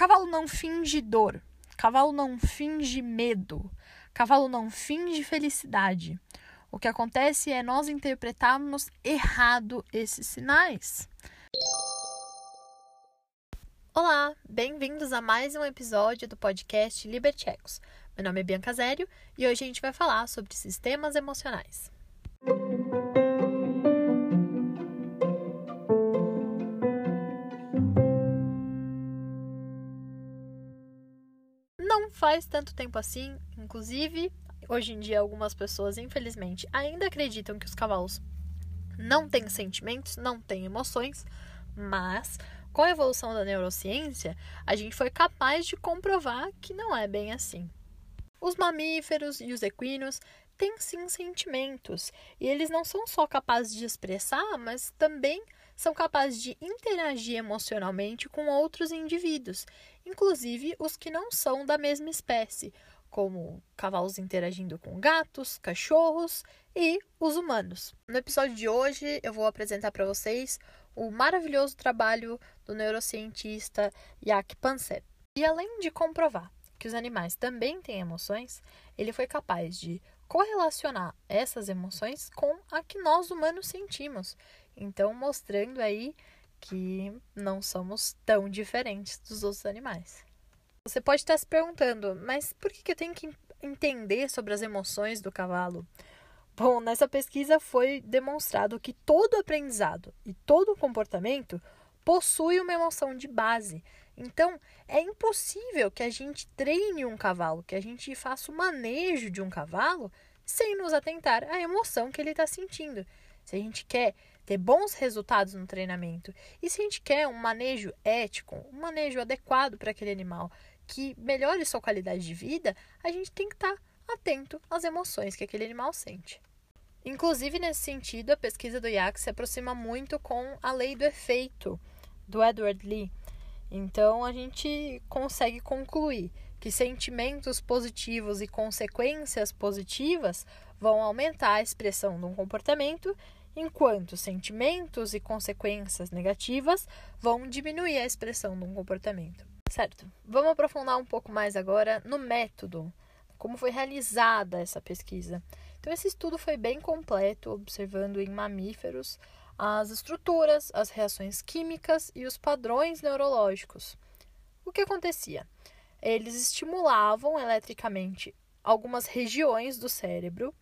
Cavalo não finge dor, cavalo não finge medo, cavalo não finge felicidade. O que acontece é nós interpretarmos errado esses sinais. Olá, bem-vindos a mais um episódio do podcast Libertechos. Meu nome é Bianca Zério e hoje a gente vai falar sobre sistemas emocionais. Faz tanto tempo assim, inclusive, hoje em dia algumas pessoas, infelizmente, ainda acreditam que os cavalos não têm sentimentos, não têm emoções, mas com a evolução da neurociência, a gente foi capaz de comprovar que não é bem assim. Os mamíferos e os equinos têm sim sentimentos, e eles não são só capazes de expressar, mas também são capazes de interagir emocionalmente com outros indivíduos, inclusive os que não são da mesma espécie, como cavalos interagindo com gatos, cachorros e os humanos. No episódio de hoje, eu vou apresentar para vocês o maravilhoso trabalho do neurocientista Jack Pansep. E além de comprovar que os animais também têm emoções, ele foi capaz de correlacionar essas emoções com a que nós humanos sentimos. Então, mostrando aí que não somos tão diferentes dos outros animais. Você pode estar se perguntando, mas por que eu tenho que entender sobre as emoções do cavalo? Bom, nessa pesquisa foi demonstrado que todo aprendizado e todo comportamento possui uma emoção de base. Então, é impossível que a gente treine um cavalo, que a gente faça o manejo de um cavalo sem nos atentar à emoção que ele está sentindo. Se a gente quer ter bons resultados no treinamento e se a gente quer um manejo ético, um manejo adequado para aquele animal que melhore sua qualidade de vida, a gente tem que estar tá atento às emoções que aquele animal sente. Inclusive, nesse sentido, a pesquisa do IAC se aproxima muito com a lei do efeito do Edward Lee. Então, a gente consegue concluir que sentimentos positivos e consequências positivas vão aumentar a expressão de um comportamento, enquanto sentimentos e consequências negativas vão diminuir a expressão de um comportamento. Certo? Vamos aprofundar um pouco mais agora no método, como foi realizada essa pesquisa. Então, esse estudo foi bem completo, observando em mamíferos as estruturas, as reações químicas e os padrões neurológicos. O que acontecia? Eles estimulavam eletricamente algumas regiões do cérebro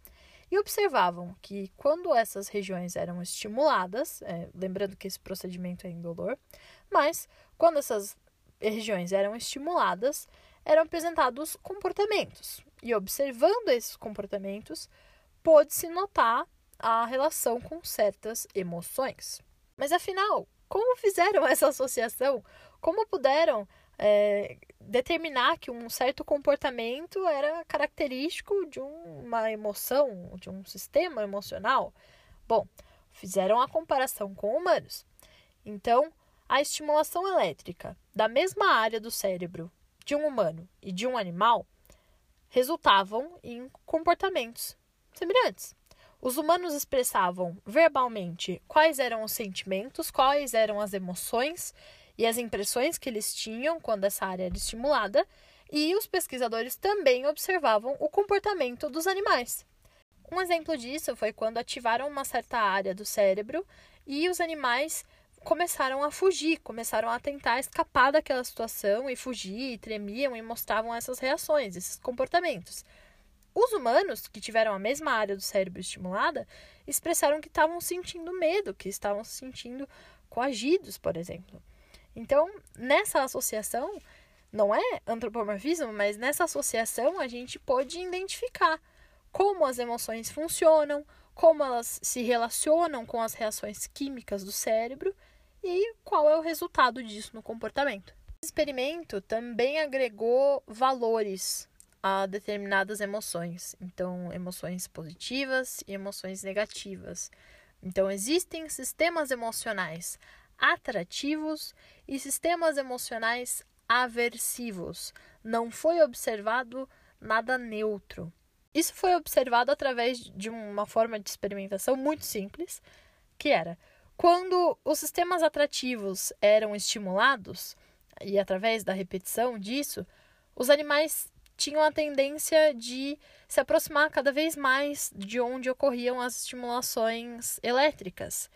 e observavam que quando essas regiões eram estimuladas, é, lembrando que esse procedimento é indolor, mas quando essas regiões eram estimuladas, eram apresentados comportamentos. E observando esses comportamentos, pôde-se notar a relação com certas emoções. Mas afinal, como fizeram essa associação? Como puderam é, determinar que um certo comportamento era característico de uma emoção, de um sistema emocional? Bom, fizeram a comparação com humanos. Então, a estimulação elétrica da mesma área do cérebro de um humano e de um animal resultavam em comportamentos semelhantes. Os humanos expressavam verbalmente quais eram os sentimentos, quais eram as emoções e as impressões que eles tinham quando essa área era estimulada, e os pesquisadores também observavam o comportamento dos animais. Um exemplo disso foi quando ativaram uma certa área do cérebro e os animais começaram a fugir, começaram a tentar escapar daquela situação e fugir, e tremiam e mostravam essas reações, esses comportamentos. Os humanos, que tiveram a mesma área do cérebro estimulada, expressaram que estavam sentindo medo, que estavam se sentindo coagidos, por exemplo. Então, nessa associação, não é antropomorfismo, mas nessa associação a gente pode identificar como as emoções funcionam, como elas se relacionam com as reações químicas do cérebro e qual é o resultado disso no comportamento. O experimento também agregou valores a determinadas emoções. Então, emoções positivas e emoções negativas. Então, existem sistemas emocionais atrativos e sistemas emocionais aversivos. Não foi observado nada neutro. Isso foi observado através de uma forma de experimentação muito simples, que era quando os sistemas atrativos eram estimulados, e através da repetição disso, os animais tinham a tendência de se aproximar cada vez mais de onde ocorriam as estimulações elétricas.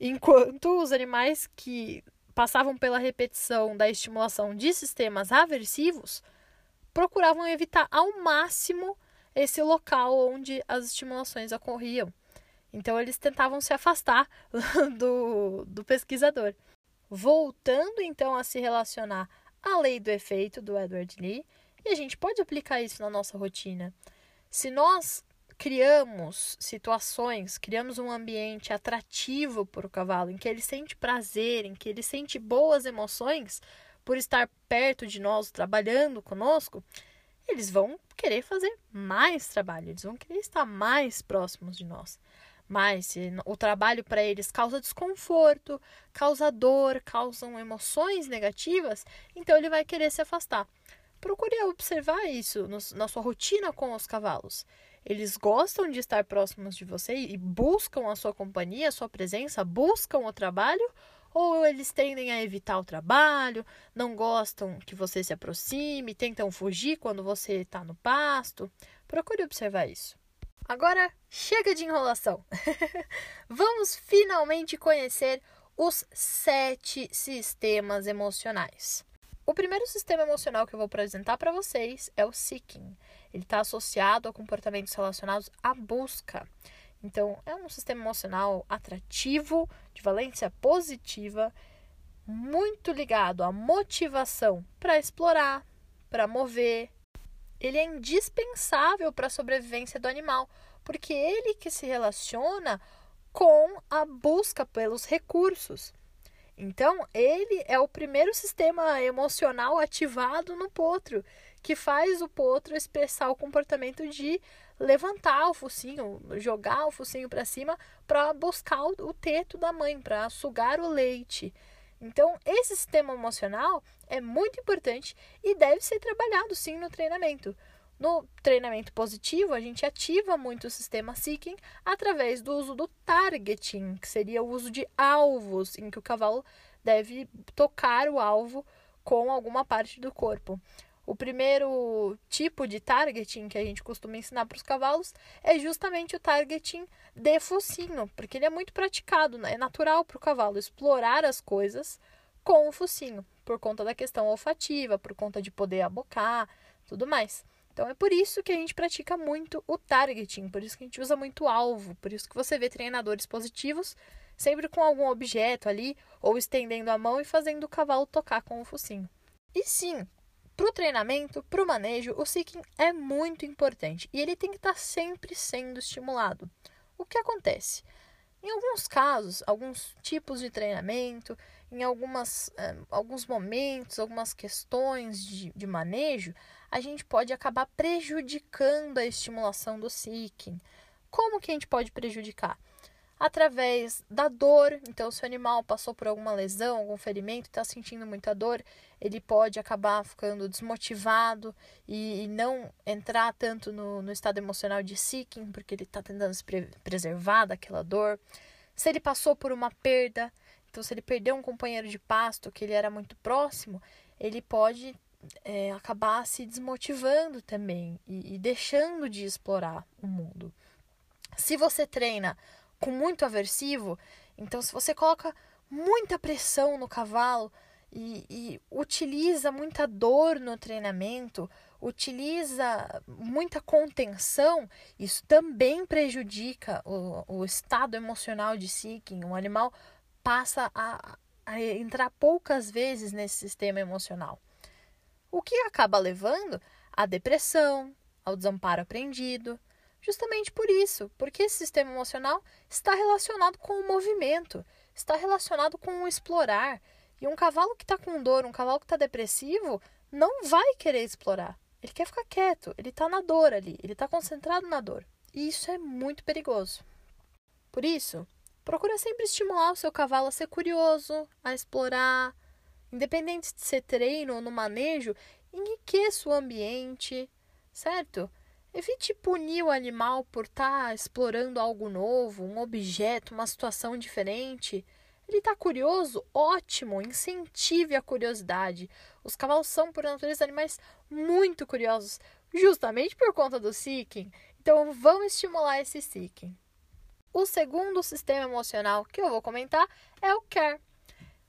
Enquanto os animais que passavam pela repetição da estimulação de sistemas aversivos procuravam evitar ao máximo esse local onde as estimulações ocorriam. Então, eles tentavam se afastar do, do pesquisador. Voltando então a se relacionar à lei do efeito do Edward Lee, e a gente pode aplicar isso na nossa rotina. Se nós criamos situações, criamos um ambiente atrativo para o cavalo, em que ele sente prazer, em que ele sente boas emoções por estar perto de nós, trabalhando conosco, eles vão querer fazer mais trabalho, eles vão querer estar mais próximos de nós. Mas se o trabalho para eles causa desconforto, causa dor, causam emoções negativas, então ele vai querer se afastar. Procure observar isso na sua rotina com os cavalos. Eles gostam de estar próximos de você e buscam a sua companhia, a sua presença, buscam o trabalho, ou eles tendem a evitar o trabalho, não gostam que você se aproxime, tentam fugir quando você está no pasto. Procure observar isso. Agora, chega de enrolação. Vamos finalmente conhecer os sete sistemas emocionais. O primeiro sistema emocional que eu vou apresentar para vocês é o seeking. Ele está associado a comportamentos relacionados à busca. Então, é um sistema emocional atrativo, de valência positiva, muito ligado à motivação para explorar, para mover, ele é indispensável para a sobrevivência do animal, porque ele que se relaciona com a busca pelos recursos. Então, ele é o primeiro sistema emocional ativado no potro, que faz o potro expressar o comportamento de levantar o focinho, jogar o focinho para cima para buscar o teto da mãe, para sugar o leite. Então, esse sistema emocional é muito importante e deve ser trabalhado sim no treinamento. No treinamento positivo, a gente ativa muito o sistema seeking através do uso do targeting, que seria o uso de alvos, em que o cavalo deve tocar o alvo com alguma parte do corpo. O primeiro tipo de targeting que a gente costuma ensinar para os cavalos é justamente o targeting de focinho, porque ele é muito praticado, né? é natural para o cavalo explorar as coisas com o focinho, por conta da questão olfativa, por conta de poder abocar, tudo mais. Então é por isso que a gente pratica muito o targeting, por isso que a gente usa muito alvo, por isso que você vê treinadores positivos sempre com algum objeto ali, ou estendendo a mão e fazendo o cavalo tocar com o focinho. E sim, para o treinamento, para o manejo, o seeking é muito importante e ele tem que estar tá sempre sendo estimulado. O que acontece? Em alguns casos, alguns tipos de treinamento, em algumas, eh, alguns momentos, algumas questões de, de manejo, a gente pode acabar prejudicando a estimulação do seeking. Como que a gente pode prejudicar? Através da dor. Então, se o animal passou por alguma lesão, algum ferimento, está sentindo muita dor, ele pode acabar ficando desmotivado e, e não entrar tanto no, no, estado emocional de seeking, porque ele está tentando se pre preservar daquela dor. Se ele passou por uma perda, então, se ele perdeu um companheiro de pasto que ele era muito próximo, ele pode é, acabar se desmotivando também e, e deixando de explorar o mundo. Se você treina com muito aversivo. Então, se você coloca muita pressão no cavalo e, e utiliza muita dor no treinamento, utiliza muita contenção, isso também prejudica o, o estado emocional de seeking. O animal passa a, a entrar poucas vezes nesse sistema emocional. O que acaba levando à depressão, ao desamparo aprendido, Justamente por isso, porque esse sistema emocional está relacionado com o movimento, está relacionado com o explorar. E um cavalo que está com dor, um cavalo que está depressivo, não vai querer explorar. Ele quer ficar quieto, ele está na dor ali, ele está concentrado na dor. E isso é muito perigoso. Por isso, procura sempre estimular o seu cavalo a ser curioso, a explorar. Independente de ser treino ou no manejo, enriqueça o ambiente, certo? Evite punir o animal por estar tá explorando algo novo, um objeto, uma situação diferente. Ele está curioso? Ótimo! Incentive a curiosidade. Os cavalos são, por natureza, animais muito curiosos, justamente por conta do seeking. Então, vamos estimular esse seeking. O segundo sistema emocional que eu vou comentar é o care.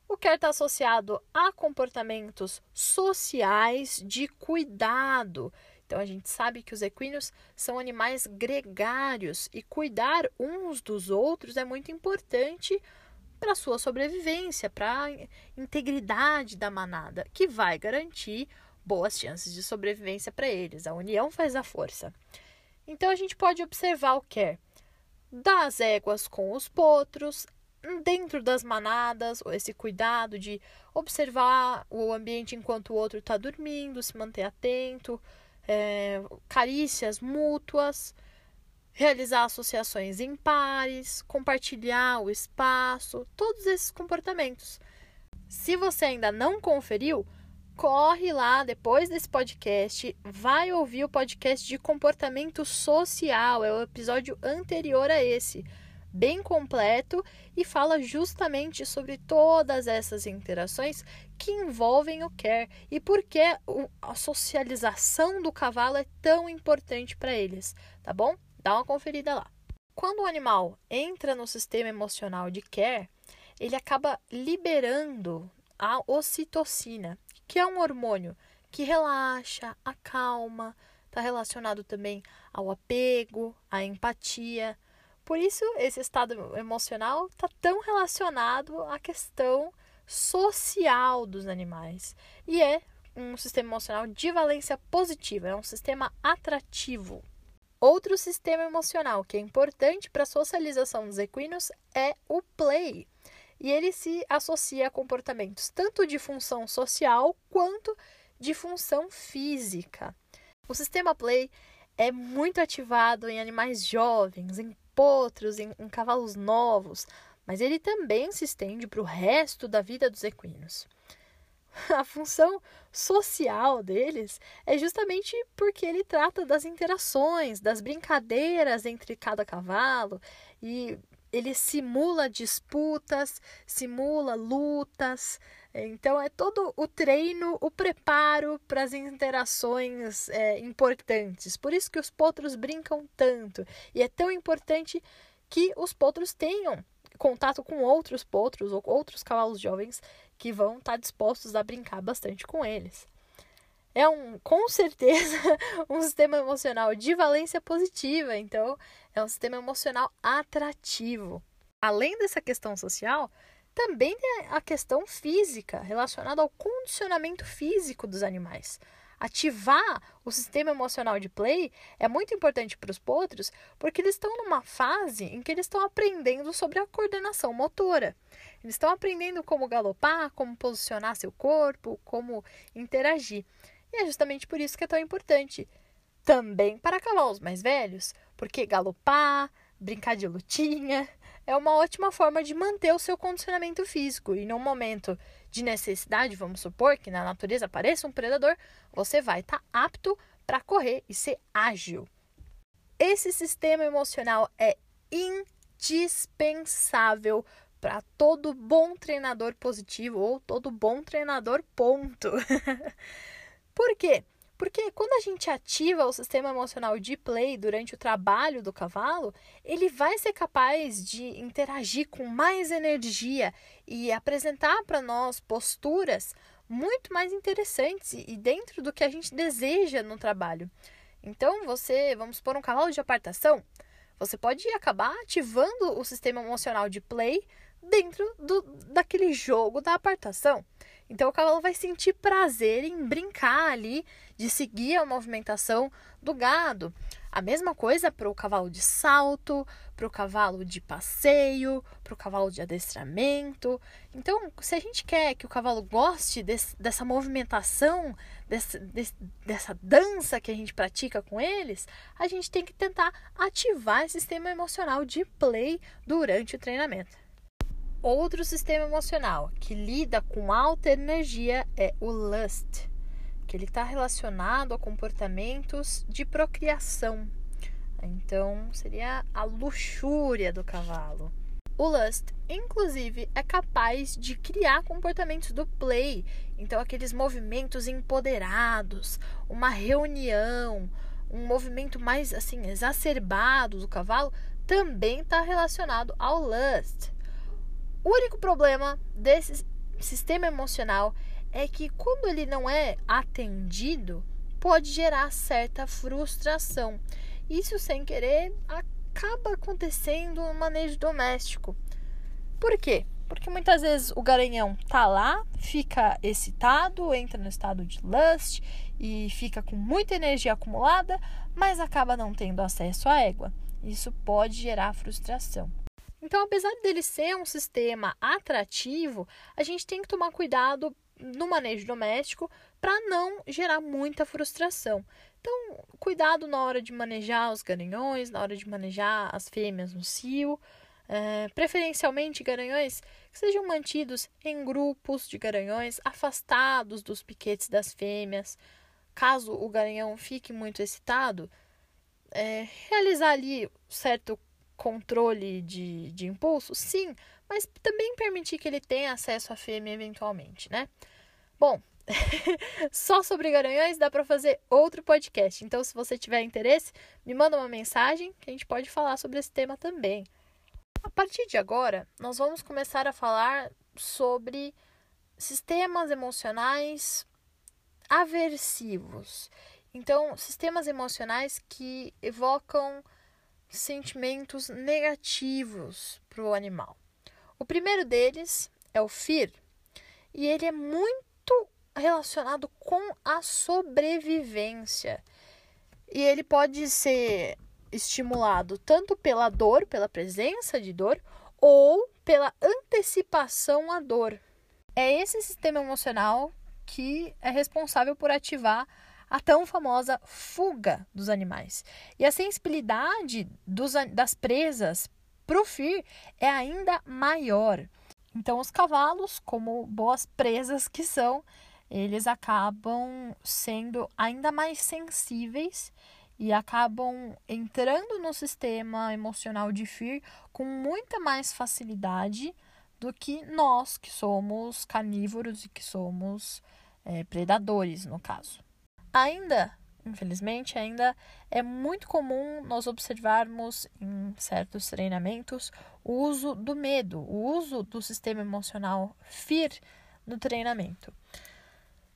O care está associado a comportamentos sociais de cuidado. Então a gente sabe que os equinos são animais gregários e cuidar uns dos outros é muito importante para sua sobrevivência, para a integridade da manada, que vai garantir boas chances de sobrevivência para eles. A união faz a força. Então a gente pode observar o care das éguas com os potros, dentro das manadas, esse cuidado de observar o ambiente enquanto o outro está dormindo, se manter atento, é, carícias mútuas, realizar associações em pares, compartilhar o espaço, todos esses comportamentos. Se você ainda não conferiu, corre lá depois desse podcast, vai ouvir o podcast de comportamento social, é o episódio anterior a esse, bem completo e fala justamente sobre todas essas interações que envolvem o care e por que a socialização do cavalo é tão importante para eles, tá bom? Dá uma conferida lá. Quando o animal entra no sistema emocional de care, ele acaba liberando a ocitocina, que é um hormônio que relaxa, acalma, está relacionado também ao apego, à empatia. Por isso, esse estado emocional está tão relacionado à questão social dos animais. E é um sistema emocional de valência positiva, é um sistema atrativo. Outro sistema emocional que é importante para a socialização dos equinos é o play e ele se associa a comportamentos tanto de função social quanto de função física. O sistema play é muito ativado em animais jovens, em potros, em, em cavalos novos, mas ele também se estende para o resto da vida dos equinos. A função social deles é justamente porque ele trata das interações, das brincadeiras entre cada cavalo e ele simula disputas, simula lutas. Então é todo o treino, o preparo para as interações é, importantes. Por isso que os potros brincam tanto e é tão importante que os potros tenham contato com outros potros ou outros cavalos jovens que vão estar dispostos a brincar bastante com eles é um, com certeza, um sistema emocional de valência positiva, então é um sistema emocional atrativo. Além dessa questão social, também tem a questão física, relacionada ao condicionamento físico dos animais. Ativar o sistema emocional de play é muito importante para os potros, porque eles estão numa fase em que eles estão aprendendo sobre a coordenação motora. Eles estão aprendendo como galopar, como posicionar seu corpo, como interagir. E é justamente por isso que é tão importante. Também para cavalos mais velhos, porque galopar, brincar de lutinha, é uma ótima forma de manter o seu condicionamento físico. E num momento de necessidade, vamos supor que na natureza apareça um predador, você vai estar tá apto para correr e ser ágil. Esse sistema emocional é indispensável para todo bom treinador positivo ou todo bom treinador ponto. Por quê? Porque quando a gente ativa o sistema emocional de play durante o trabalho do cavalo, ele vai ser capaz de interagir com mais energia e apresentar para nós posturas muito mais interessantes e dentro do que a gente deseja no trabalho. Então, você, vamos supor, um cavalo de apartação, você pode acabar ativando o sistema emocional de play dentro do, daquele jogo da apartação. Então o cavalo vai sentir prazer em brincar ali, de seguir a movimentação do gado. A mesma coisa para o cavalo de salto, para o cavalo de passeio, para o cavalo de adestramento. Então, se a gente quer que o cavalo goste desse, dessa movimentação, desse, desse, dessa dança que a gente pratica com eles, a gente tem que tentar ativar esse sistema emocional de play durante o treinamento. Outro sistema emocional que lida com alta energia é o lust, que ele está relacionado a comportamentos de procriação. Então, seria a luxúria do cavalo. O Lust, inclusive, é capaz de criar comportamentos do play. Então, aqueles movimentos empoderados, uma reunião, um movimento mais assim exacerbado do cavalo, também está relacionado ao Lust. O único problema desse sistema emocional é que quando ele não é atendido, pode gerar certa frustração. Isso sem querer acaba acontecendo no manejo doméstico. Por quê? Porque muitas vezes o garanhão tá lá, fica excitado, entra no estado de lust e fica com muita energia acumulada, mas acaba não tendo acesso à égua. Isso pode gerar frustração. Então, apesar dele ser um sistema atrativo, a gente tem que tomar cuidado no manejo doméstico para não gerar muita frustração. Então, cuidado na hora de manejar os garanhões, na hora de manejar as fêmeas no cio. É, preferencialmente garanhões que sejam mantidos em grupos de garanhões afastados dos piquetes das fêmeas. Caso o garanhão fique muito excitado, é, realizar ali certo controle de, de impulso, sim, mas também permitir que ele tenha acesso à fêmea eventualmente, né? Bom, só sobre garanhões dá para fazer outro podcast. Então, se você tiver interesse, me manda uma mensagem que a gente pode falar sobre esse tema também. A partir de agora, nós vamos começar a falar sobre sistemas emocionais aversivos. Então, sistemas emocionais que evocam sentimentos negativos para o animal. O primeiro deles é o fear, e ele é muito relacionado com a sobrevivência. E ele pode ser estimulado tanto pela dor, pela presença de dor, ou pela antecipação à dor. É esse sistema emocional que é responsável por ativar a tão famosa fuga dos animais. E a sensibilidade dos, das presas para o FIR é ainda maior. Então, os cavalos, como boas presas que são, eles acabam sendo ainda mais sensíveis e acabam entrando no sistema emocional de FIR com muita mais facilidade do que nós, que somos carnívoros e que somos é, predadores, no caso. Ainda, infelizmente, ainda é muito comum nós observarmos em certos treinamentos o uso do medo, o uso do sistema emocional FIR no treinamento.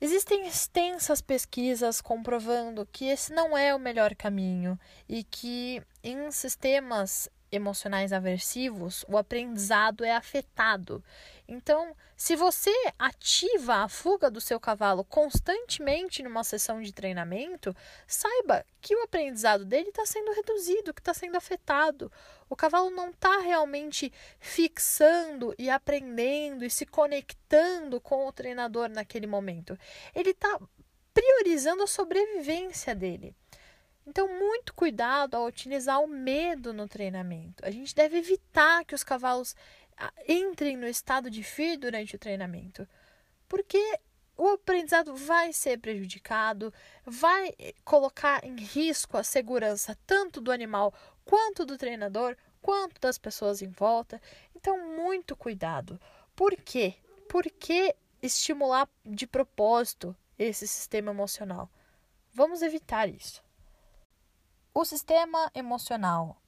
Existem extensas pesquisas comprovando que esse não é o melhor caminho e que em sistemas emocionais aversivos o aprendizado é afetado. Então, se você ativa a fuga do seu cavalo constantemente numa sessão de treinamento, saiba que o aprendizado dele está sendo reduzido, que está sendo afetado. O cavalo não está realmente fixando e aprendendo e se conectando com o treinador naquele momento. Ele está priorizando a sobrevivência dele. Então, muito cuidado ao utilizar o medo no treinamento. A gente deve evitar que os cavalos ah, entrem no estado de fear durante o treinamento, porque o aprendizado vai ser prejudicado, vai colocar em risco a segurança tanto do animal quanto do treinador, quanto das pessoas em volta. Então, muito cuidado. Por quê? Por que estimular de propósito esse sistema emocional? Vamos evitar isso. O sistema emocional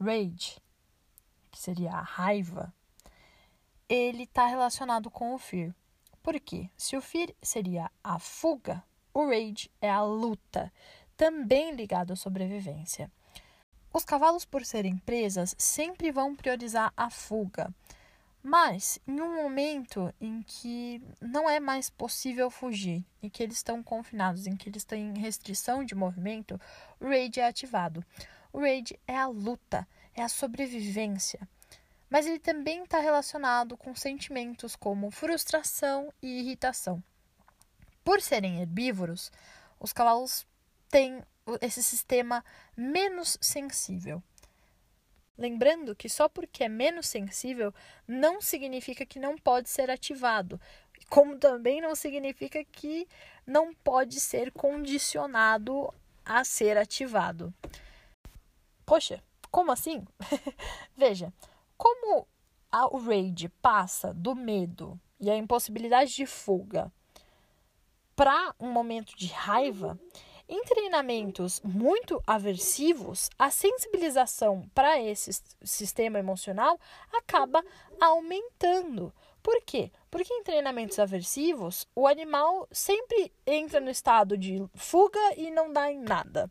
rage, que seria a raiva, ele está relacionado com o fear. Por quê? Se o fear seria a fuga, o rage é a luta, também ligado à sobrevivência. Os cavalos, por serem presas, sempre vão priorizar a fuga. Mas, em um momento em que não é mais possível fugir, em que eles estão confinados, em que eles têm restrição de movimento, o rage é ativado. O rage é a luta, é a sobrevivência. Mas ele também está relacionado com sentimentos como frustração e irritação. Por serem herbívoros, os cavalos têm esse sistema menos sensível. Lembrando que só porque é menos sensível não significa que não pode ser ativado, como também não significa que não pode ser condicionado a ser ativado. Poxa, como assim? Veja, como o rage passa do medo e a impossibilidade de fuga para um momento de raiva, em treinamentos muito aversivos, a sensibilização para esse sistema emocional acaba aumentando. Por quê? Porque em treinamentos aversivos, o animal sempre entra no estado de fuga e não dá em nada.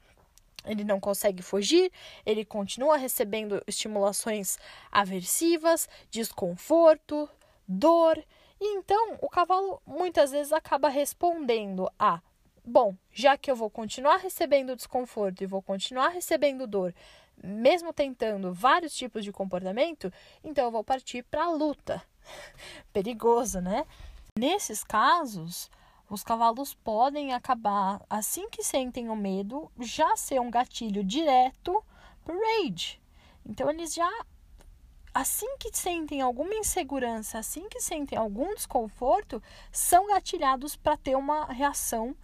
Ele não consegue fugir, ele continua recebendo estimulações aversivas, desconforto, dor. E então o cavalo muitas vezes acaba respondendo a bom, já que eu vou continuar recebendo desconforto e vou continuar recebendo dor, mesmo tentando vários tipos de comportamento, então eu vou partir para a luta. Perigoso, né? Nesses casos, os cavalos podem acabar, assim que sentem o medo, já ser um gatilho direto para rage. Então, eles já, assim que sentem alguma insegurança, assim que sentem algum desconforto, são gatilhados para ter uma reação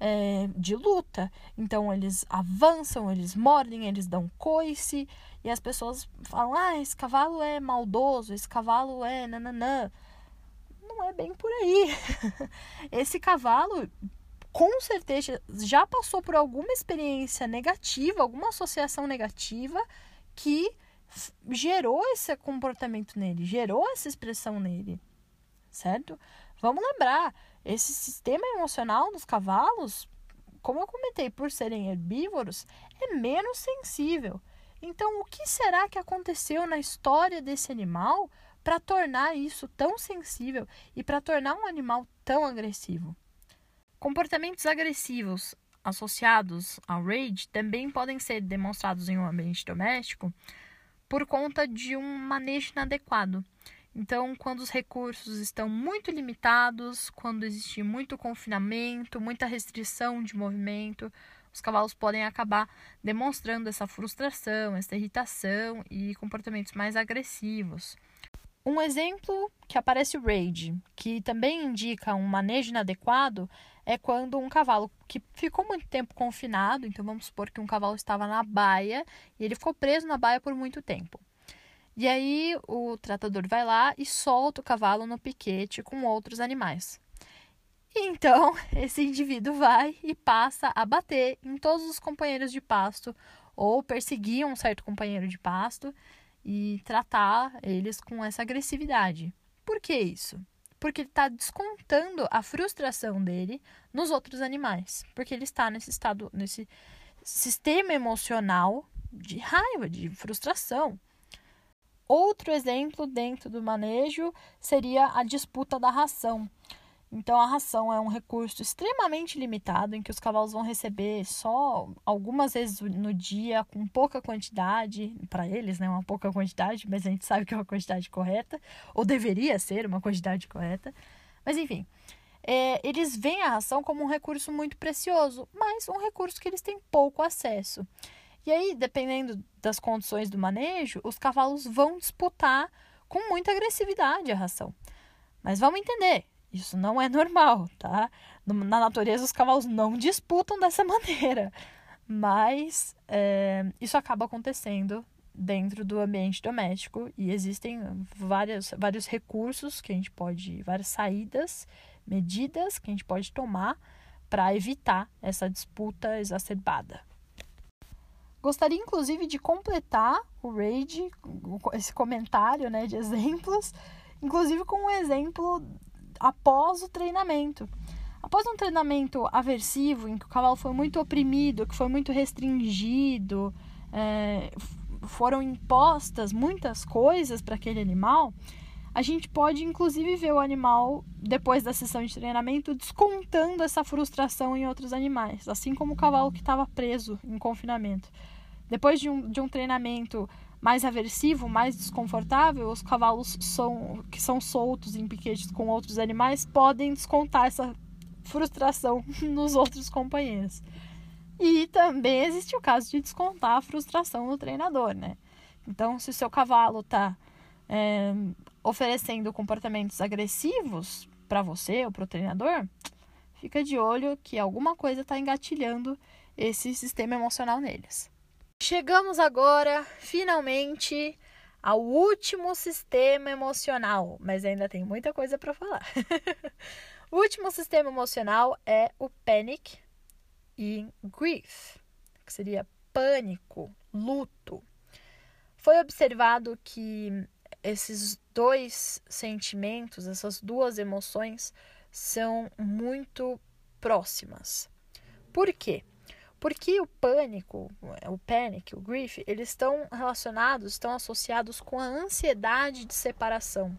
é, de luta. Então eles avançam, eles mordem, eles dão coice e as pessoas falam: ah, esse cavalo é maldoso, esse cavalo é nananã. Não é bem por aí. esse cavalo, com certeza, já passou por alguma experiência negativa, alguma associação negativa que gerou esse comportamento nele, gerou essa expressão nele, certo? Vamos lembrar, esse sistema emocional dos cavalos, como eu comentei, por serem herbívoros, é menos sensível. Então, o que será que aconteceu na história desse animal para tornar isso tão sensível e para tornar um animal tão agressivo? Comportamentos agressivos associados ao rage também podem ser demonstrados em um ambiente doméstico por conta de um manejo inadequado. Então, quando os recursos estão muito limitados, quando existe muito confinamento, muita restrição de movimento, os cavalos podem acabar demonstrando essa frustração, essa irritação e comportamentos mais agressivos. Um exemplo que aparece o rage, que também indica um manejo inadequado, é quando um cavalo que ficou muito tempo confinado, então vamos supor que um cavalo estava na baia e ele ficou preso na baia por muito tempo. E aí o tratador vai lá e solta o cavalo no piquete com outros animais. Então, esse indivíduo vai e passa a bater em todos os companheiros de pasto ou perseguir um certo companheiro de pasto e tratar eles com essa agressividade. Por que isso? Porque ele está descontando a frustração dele nos outros animais. Porque ele está nesse estado, nesse sistema emocional de raiva, de frustração. Outro exemplo dentro do manejo seria a disputa da ração. Então, a ração é um recurso extremamente limitado em que os cavalos vão receber só algumas vezes no dia, com pouca quantidade, para eles, né? Uma pouca quantidade, mas a gente sabe que é uma quantidade correta, ou deveria ser uma quantidade correta. Mas, enfim, é, eles veem a ração como um recurso muito precioso, mas um recurso que eles têm pouco acesso. E aí, dependendo das condições do manejo, os cavalos vão disputar com muita agressividade a ração. Mas vamos entender, isso não é normal, tá? Na natureza, os cavalos não disputam dessa maneira. Mas é, isso acaba acontecendo dentro do ambiente doméstico e existem várias, vários recursos que a gente pode, várias saídas, medidas que a gente pode tomar para evitar essa disputa exacerbada. Gostaria, inclusive, de completar o raid, esse comentário né, de exemplos, inclusive com um exemplo após o treinamento. Após um treinamento aversivo, em que o cavalo foi muito oprimido, que foi muito restringido, é, foram impostas muitas coisas para aquele animal, a gente pode inclusive ver o animal, depois da sessão de treinamento, descontando essa frustração em outros animais, assim como o cavalo que estava preso em confinamento. Depois de um, de um treinamento mais aversivo, mais desconfortável, os cavalos são, que são soltos em piquetes com outros animais podem descontar essa frustração nos outros companheiros. E também existe o caso de descontar a frustração no treinador, né? Então, se o seu cavalo está é, oferecendo comportamentos agressivos para você ou para o treinador, fica de olho que alguma coisa está engatilhando esse sistema emocional neles. Chegamos agora, finalmente, ao último sistema emocional, mas ainda tem muita coisa para falar. o último sistema emocional é o panic e grief, que seria pânico, luto. Foi observado que esses dois sentimentos, essas duas emoções, são muito próximas. Por quê? Porque o pânico, o panic, o grief, eles estão relacionados, estão associados com a ansiedade de separação.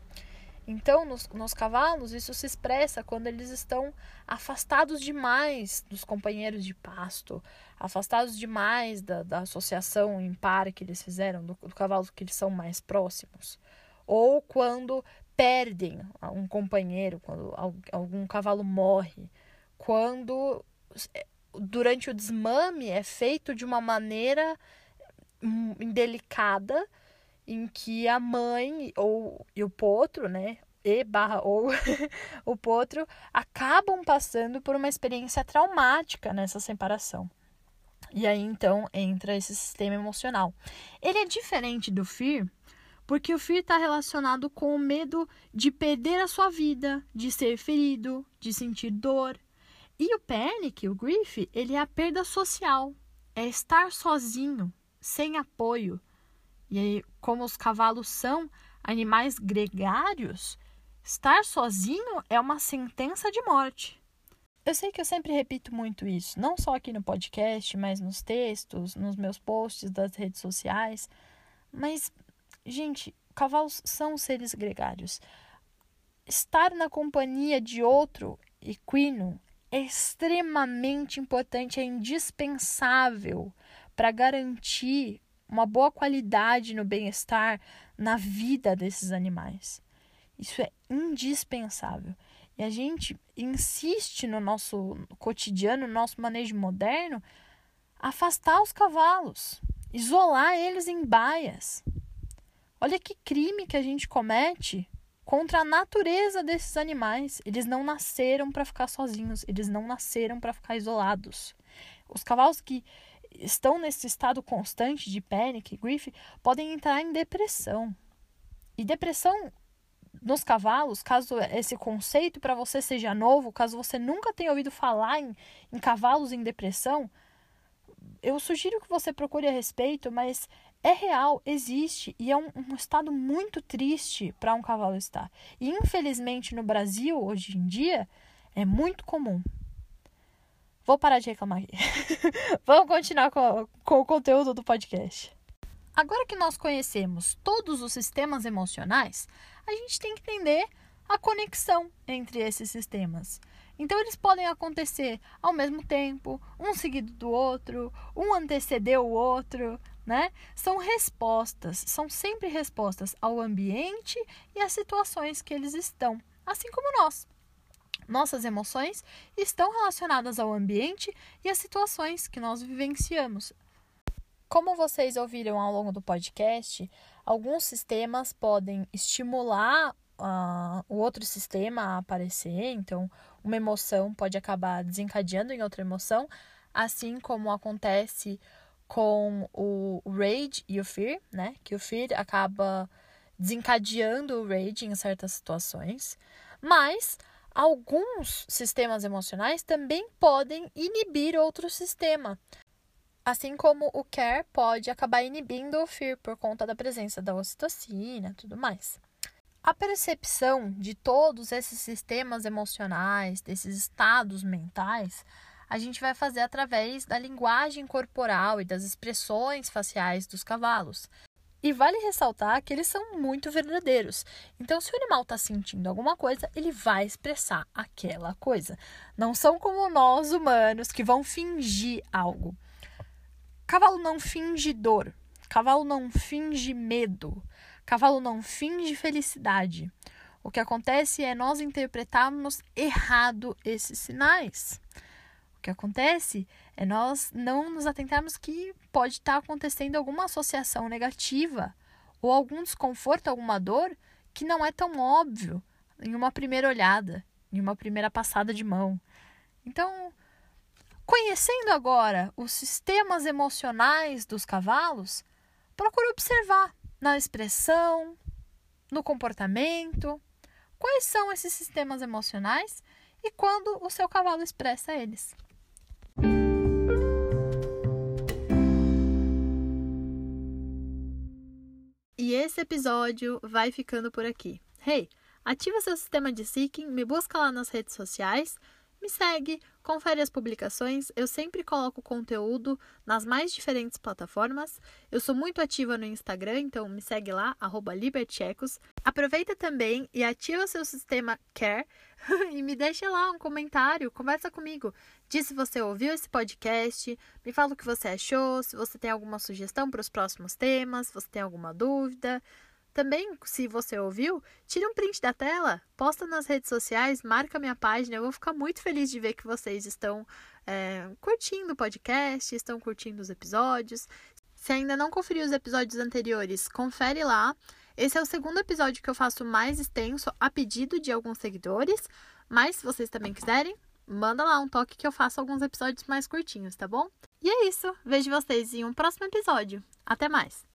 Então, nos, nos, cavalos, isso se expressa quando eles estão afastados demais dos companheiros de pasto, afastados demais da, da associação em par que eles fizeram, do, do cavalo que eles são mais próximos. Ou quando perdem um companheiro, quando algum cavalo morre, quando durante o desmame é feito de uma maneira hum, indelicada em que a mãe ou e o potro, né, e barra ou o potro acabam passando por uma experiência traumática nessa separação. E aí então entra esse sistema emocional. Ele é diferente do fear, porque o fear está relacionado com o medo de perder a sua vida, de ser ferido, de sentir dor, e o panic, o grief, ele é a perda social. É estar sozinho, sem apoio. E aí, como os cavalos são animais gregários, estar sozinho é uma sentença de morte. Eu sei que eu sempre repito muito isso, não só aqui no podcast, mas nos textos, nos meus posts das redes sociais. Mas, gente, cavalos são seres gregários. Estar na companhia de outro equino é extremamente importante, é indispensável para garantir uma boa qualidade no bem-estar na vida desses animais. Isso é indispensável. E a gente insiste no nosso cotidiano, no nosso manejo moderno, afastar os cavalos, isolar eles em baias. Olha que crime que a gente comete contra a natureza desses animais. Eles não nasceram para ficar sozinhos, eles não nasceram para ficar isolados. Os cavalos que estão nesse estado constante de panic, grief, podem entrar em depressão. E depressão nos cavalos, caso esse conceito para você seja novo, caso você nunca tenha ouvido falar em, em cavalos em depressão, eu sugiro que você procure a respeito, mas é real, existe e é um, um estado muito triste para um cavalo estar. E infelizmente no Brasil, hoje em dia, é muito comum. Vou parar de reclamar aqui. Vamos continuar com, com o conteúdo do podcast. Agora que nós conhecemos todos os sistemas emocionais, a gente tem que entender a conexão entre esses sistemas. Então, eles podem acontecer ao mesmo tempo, um seguido do outro, um anteceder o outro, né? São respostas, são sempre respostas ao ambiente e às situações que eles estão, assim como nós. Nossas emoções estão relacionadas ao ambiente e às situações que nós vivenciamos. Como vocês ouviram ao longo do podcast, alguns sistemas podem estimular uh, o outro sistema a aparecer, então uma emoção pode acabar desencadeando em outra emoção, assim como acontece com o rage e o fear, né? Que o fear acaba desencadeando o rage em certas situações, mas alguns sistemas emocionais também podem inibir outro sistema. Assim como o care pode acabar inibindo o fear por conta da presença da ocitocina tudo mais. A percepção de todos esses sistemas emocionais, desses estados mentais, a gente vai fazer através da linguagem corporal e das expressões faciais dos cavalos. E vale ressaltar que eles são muito verdadeiros. Então, se o animal está sentindo alguma coisa, ele vai expressar aquela coisa. Não são como nós humanos que vão fingir algo. Cavalo não finge dor. Cavalo não finge medo. Cavalo não finge felicidade. O que acontece é nós interpretarmos errado esses sinais. O que acontece é nós não nos atentarmos que pode estar acontecendo alguma associação negativa ou algum desconforto, alguma dor que não é tão óbvio em uma primeira olhada, em uma primeira passada de mão. Então, conhecendo agora os sistemas emocionais dos cavalos, procure observar na expressão, no comportamento. Quais são esses sistemas emocionais e quando o seu cavalo expressa eles? E esse episódio vai ficando por aqui. Hey, ativa seu sistema de seeking, me busca lá nas redes sociais me segue, confere as publicações. Eu sempre coloco conteúdo nas mais diferentes plataformas. Eu sou muito ativa no Instagram, então me segue lá, libertechecos. Aproveita também e ativa seu sistema Care e me deixa lá um comentário, conversa comigo. Diz se você ouviu esse podcast, me fala o que você achou, se você tem alguma sugestão para os próximos temas, se você tem alguma dúvida. Também, se você ouviu, tire um print da tela, posta nas redes sociais, marca minha página. Eu vou ficar muito feliz de ver que vocês estão é, curtindo o podcast, estão curtindo os episódios. Se ainda não conferiu os episódios anteriores, confere lá. Esse é o segundo episódio que eu faço mais extenso a pedido de alguns seguidores. Mas se vocês também quiserem, manda lá um toque que eu faço alguns episódios mais curtinhos, tá bom? E é isso. Vejo vocês em um próximo episódio. Até mais!